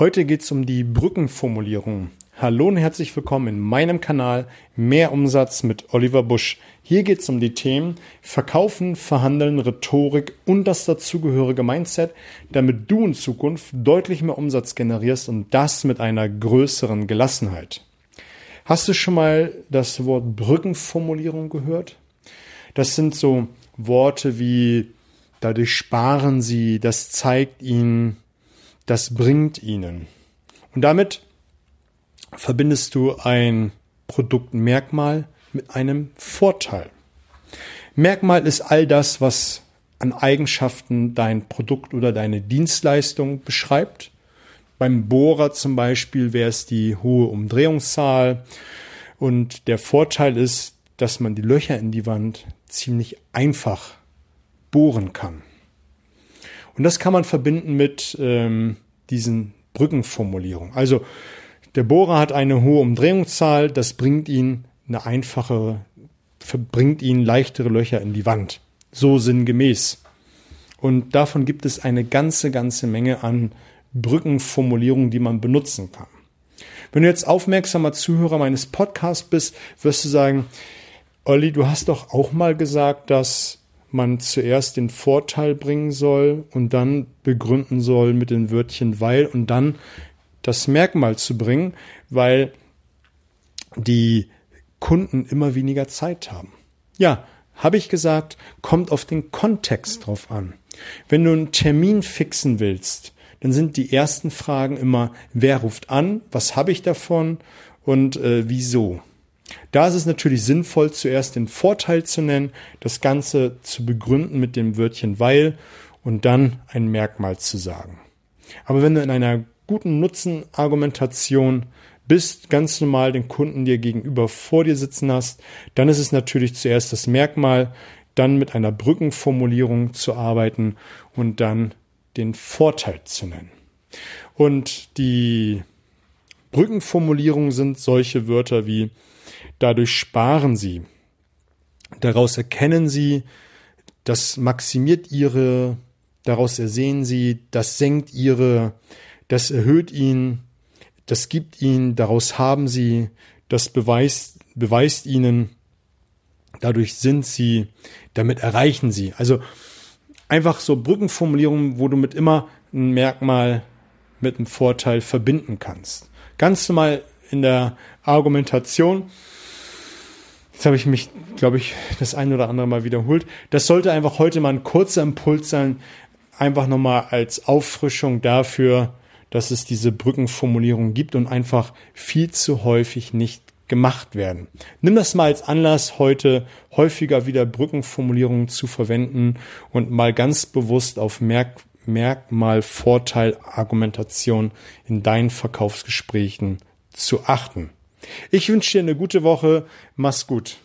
Heute geht es um die Brückenformulierung. Hallo und herzlich willkommen in meinem Kanal Mehr Umsatz mit Oliver Busch. Hier geht es um die Themen Verkaufen, Verhandeln, Rhetorik und das dazugehörige Mindset, damit du in Zukunft deutlich mehr Umsatz generierst und das mit einer größeren Gelassenheit. Hast du schon mal das Wort Brückenformulierung gehört? Das sind so Worte wie dadurch sparen sie, das zeigt ihnen, das bringt ihnen. Und damit verbindest du ein Produktmerkmal mit einem Vorteil. Merkmal ist all das, was an Eigenschaften dein Produkt oder deine Dienstleistung beschreibt. Beim Bohrer zum Beispiel wäre es die hohe Umdrehungszahl. Und der Vorteil ist, dass man die Löcher in die Wand ziemlich einfach bohren kann. Und das kann man verbinden mit ähm, diesen Brückenformulierungen. Also der Bohrer hat eine hohe Umdrehungszahl, das bringt ihn eine einfache, bringt ihn leichtere Löcher in die Wand. So sinngemäß. Und davon gibt es eine ganze, ganze Menge an Brückenformulierungen, die man benutzen kann. Wenn du jetzt aufmerksamer Zuhörer meines Podcasts bist, wirst du sagen, Olli, du hast doch auch mal gesagt, dass man zuerst den Vorteil bringen soll und dann begründen soll mit den Wörtchen weil und dann das Merkmal zu bringen, weil die Kunden immer weniger Zeit haben. Ja, habe ich gesagt, kommt auf den Kontext drauf an. Wenn du einen Termin fixen willst, dann sind die ersten Fragen immer, wer ruft an, was habe ich davon und äh, wieso. Da ist es natürlich sinnvoll, zuerst den Vorteil zu nennen, das Ganze zu begründen mit dem Wörtchen weil und dann ein Merkmal zu sagen. Aber wenn du in einer guten Nutzenargumentation bist, ganz normal den Kunden dir gegenüber vor dir sitzen hast, dann ist es natürlich zuerst das Merkmal, dann mit einer Brückenformulierung zu arbeiten und dann den Vorteil zu nennen. Und die Brückenformulierungen sind solche Wörter wie Dadurch sparen sie. Daraus erkennen sie, das maximiert ihre, daraus ersehen sie, das senkt ihre, das erhöht ihn, das gibt ihnen, daraus haben sie, das beweist, beweist ihnen, dadurch sind sie, damit erreichen sie. Also einfach so Brückenformulierungen, wo du mit immer ein Merkmal mit einem Vorteil verbinden kannst. Ganz normal in der Argumentation Jetzt habe ich mich, glaube ich, das ein oder andere Mal wiederholt. Das sollte einfach heute mal ein kurzer Impuls sein, einfach nochmal als Auffrischung dafür, dass es diese Brückenformulierung gibt und einfach viel zu häufig nicht gemacht werden. Nimm das mal als Anlass, heute häufiger wieder Brückenformulierungen zu verwenden und mal ganz bewusst auf Merk Merkmal, Vorteil, Argumentation in deinen Verkaufsgesprächen zu achten. Ich wünsche dir eine gute Woche. Mach's gut.